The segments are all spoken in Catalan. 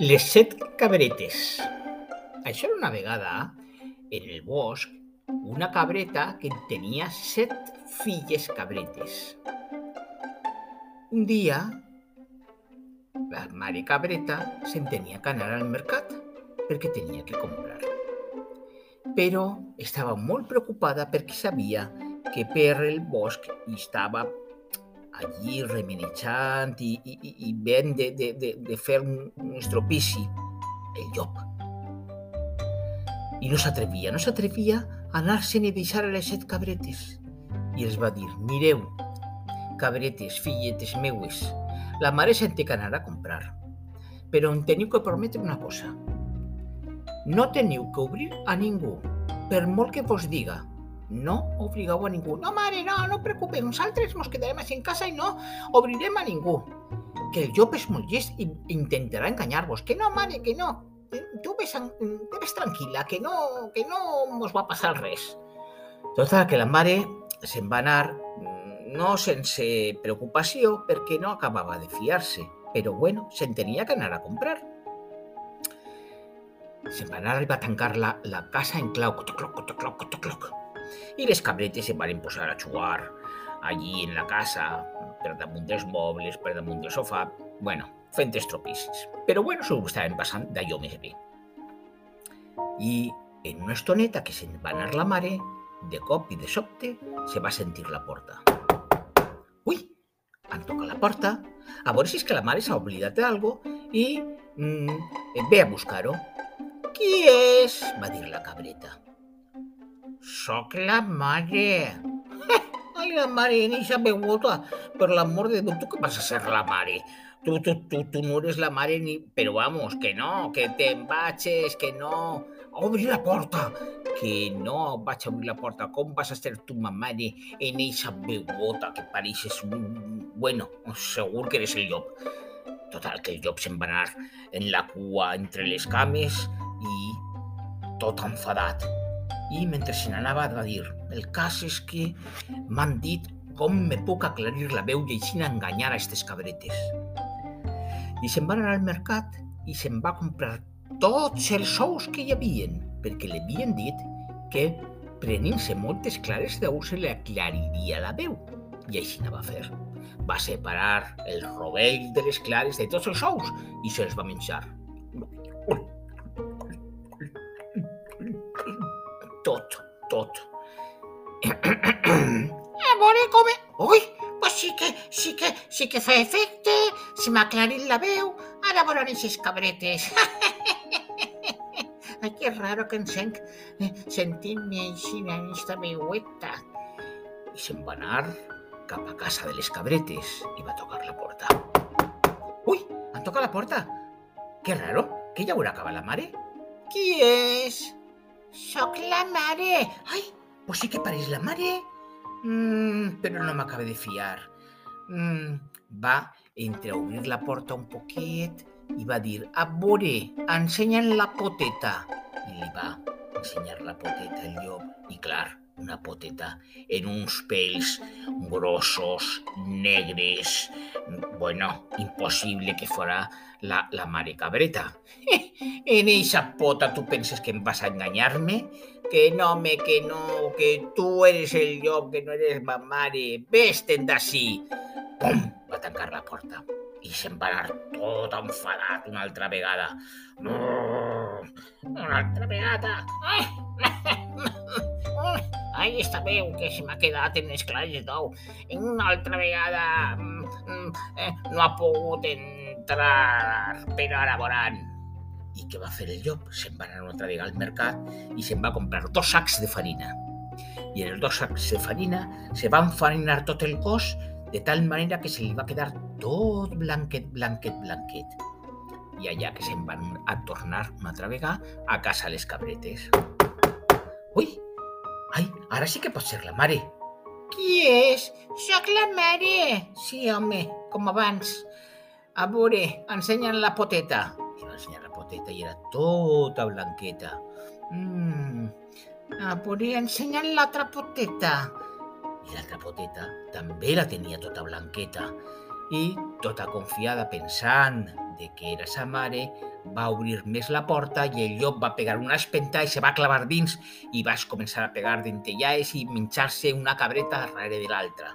Les set cabretes. Això era una vegada, en el bosc, una cabreta que tenia set filles cabretes. Un dia, la mare cabreta se'n tenia que anar al mercat perquè tenia que comprar. Però estava molt preocupada perquè sabia que per el bosc estava allí remenejant i, i, i, ben de, de, de, de fer un, estropici, el llop. I no s'atrevia, no s'atrevia a anar-se'n i deixar les set cabretes. I els va dir, mireu, cabretes, filletes meues, la mare se'n té que anar a comprar. Però em teniu que prometre una cosa. No teniu que obrir a ningú, per molt que vos diga. No obligueu a ningú. No, mare, no, no preocupeu, nosaltres ens quedarem així en casa i no obrirem a ningú. Que el llop és molt llest. Que no, mare, que no. Tu ves, ves tranquil·la, que no, que no mos va passar res. Total, que la mare se'n va anar no sense preocupació perquè no acabava de fiar-se, però bueno, se'n tenia que anar a comprar. Se'n va anar i tancar la, la casa en clau, cotocloc, cotocloc, cotocloc. I les cabretes se van posar a jugar allí en la casa, per damunt dels mobles, per damunt del sofà, bueno, fent estropicis. Però bueno, s'ho estaven passant d'allò més bé. I en una estoneta que se'n va anar la mare, de cop i de sobte se va sentir la porta. Ui, han tocat la porta, a veure si és que la mare s'ha oblidat d'algo i mm, ve a buscar-ho. Qui és? va dir la cabreta. Soc la mare. Ai, la mare, en eixa beguda. Per l'amor de Déu, tu què vas a ser la mare? Tu, tu, tu, tu no eres la mare ni... Però vamos, que no, que te'n vagis, que no... Obri la porta! Que no vaig a obrir la porta. Com vas a ser tu, ma mare, en eixa beguda que pareixes un... Bueno, segur que eres el llop. Total, que el llop se'n va anar en la cua entre les cames i tot enfadat. I mentre se n'anava va dir el cas és que m'han dit com me puc aclarir la veu i així enganyar a aquestes cabretes. I se'n va anar al mercat i se'n va comprar tots els ous que hi havien, perquè li havien dit que prenint-se moltes clares d'ou se li aclariria la veu. I així anava a fer. Va separar el rovell de les clares de tots els ous i se'ls va menjar. A veure com... Ui, pues sí que, sí que, sí que fa efecte, se m'ha aclarit la veu, ara volen aquestes cabretes. Ai, que raro que em sent sentint-me així en aquesta veueta. I se'n va anar cap a casa de les cabretes i va tocar la porta. Ui, han tocat la porta. Que raro, que ja haurà acabat la mare. Qui és? Soc la mare. Ai, pues sí que pareix la mare. Mm, però no m'acaba de fiar. Mm, va entreobrir la porta un poquet i va dir, a veure, ensenya'n la poteta. I li va ensenyar la poteta al llop. I clar, una poteta en uns pèls grossos, negres. Bueno, impossible que fora la, la mare cabreta. En eixa pota tu penses que em vas a enganyar-me? Que no, me, que no, que tu eres el llop, que no eres ma mare. Ves-te'n d'ací. Pum! Va tancar la porta i se'n va anar tot enfadat una altra vegada. Una altra vegada. Ai, Ai està veu que se m'ha quedat en les clares d'ou. Una altra vegada eh, no ha pogut entrar, però ara veuran. I què va fer el llop? Se'n va anar una altra vegada al mercat i se'n va comprar dos sacs de farina. I en els dos sacs de farina se va enfarinar tot el cos de tal manera que se li va quedar tot blanquet, blanquet, blanquet. I allà que se'n van a tornar una altra vegada a casa les cabretes. Ui! Ai, ara sí que pot ser la mare. Qui és? Soc la mare. Sí, home, com abans. A veure, ensenya'n la poteta. I va ensenyar la poteta i era tota blanqueta. Mm. A veure, ensenya'n l'altra poteta i l'altra poteta també la tenia tota blanqueta i tota confiada pensant de que era sa mare, va obrir més la porta i el llop va pegar una espenta i se va clavar dins i vas començar a pegar dentellaes i menjar-se una cabreta darrere de l'altra.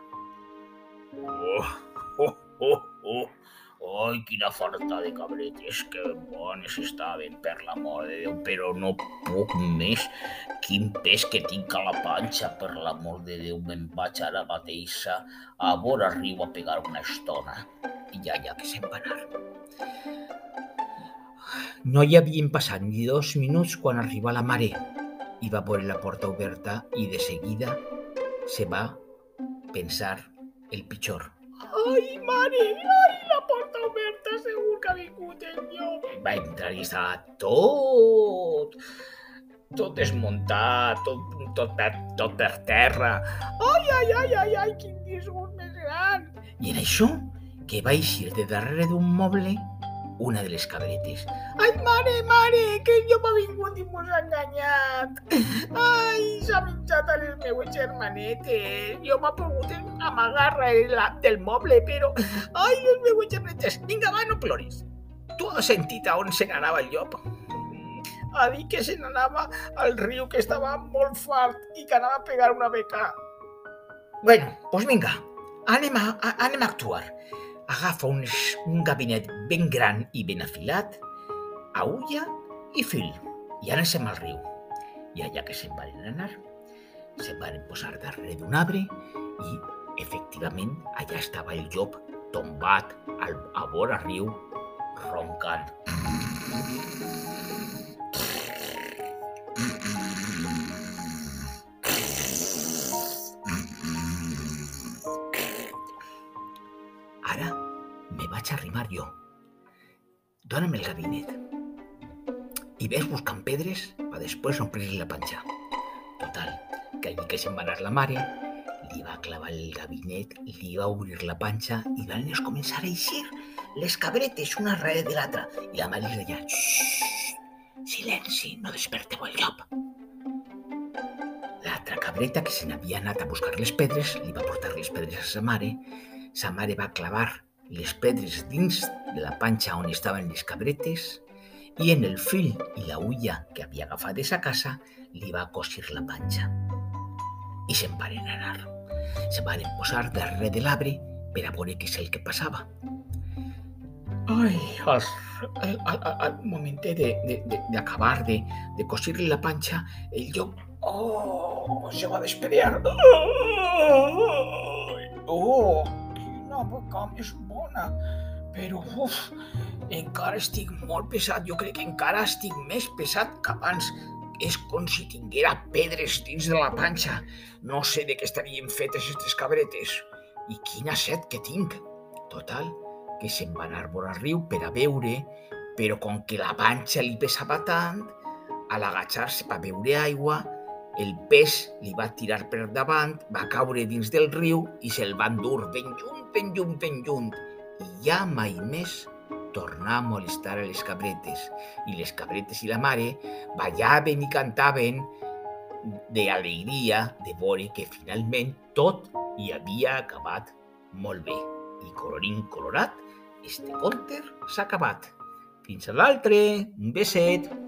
Oh, oh, oh, oh. Ai, quina farta de cabretes, que bones estaven, per l'amor de Déu, però no puc més. Quin pes que tinc a la panxa, per l'amor de Déu, me'n vaig ara mateixa a vora riu a pegar una estona. I ja, ja que se'n va anar. No hi havien passat ni dos minuts quan arriba la mare i va veure la porta oberta i de seguida se va pensar el pitjor. Ai, mare, ai, oberta, segur que ha vingut el llop. Va entrar i estava tot, tot desmuntat, tot, tot, per, tot per terra. Ai, ai, ai, ai, ai, quin disgust més gran. I en això, que va eixir de darrere d'un moble una de les cabretes. Ai, mare, mare, que jo m'ha vingut i mos ha enganyat. Ai, s'ha menjat a les meues germanetes. Jo m'ha pogut amagar la, del moble, però... Ai, les meues germanetes. Vinga, va, no ploris. Tu has sentit a on se n'anava el llop? A dir que se n'anava al riu, que estava molt fart i que anava a pegar una beca. Bueno, doncs pues vinga, anem a, a, anem a actuar agafa un, un gabinet ben gran i ben afilat, aulla i fil, i anem al riu. I allà que se'n van anar, se'n van posar darrere d'un arbre i, efectivament, allà estava el llop tombat al, a vora riu, roncant. vaig arrimar jo. Dóna'm el gabinet. I ves buscant pedres per després omplir la panxa. Total, que allí que se'n va anar la mare, li va clavar el gabinet, li va obrir la panxa i van començar a eixir les cabretes una darrere de l'altra. I la mare li deia, silenci, no desperteu el llop. L'altra cabreta, que se n'havia anat a buscar les pedres, li va portar les pedres a sa mare. Sa mare va clavar les pedres dins de la panxa on estaven les cabretes i en el fil i la ulla que havia agafat de sa casa li va cosir la panxa. I se'n anar. Se van posar darrere de l'arbre per a veure què és el que passava. Ai, al, al, al, al d'acabar de, de, de, de cosir-li la panxa, el llop oh, se va desperear. Oh, oh, una boca més bona, però uf, encara estic molt pesat. Jo crec que encara estic més pesat que abans. És com si tinguera pedres dins de la panxa. No sé de què estarien fetes aquestes cabretes. I quina set que tinc. Total, que se'n va anar vora riu per a veure, però com que la panxa li pesava tant, a l'agachar-se per beure aigua, el pes li va tirar per davant, va caure dins del riu i se'l va endur ben lluny ben lluny, ben lluny, ja mai més tornar a molestar a les cabretes. I les cabretes i la mare ballaven i cantaven d'alegria de veure que finalment tot hi havia acabat molt bé. I colorín colorat, este conte s'ha acabat. Fins a l'altre, un beset.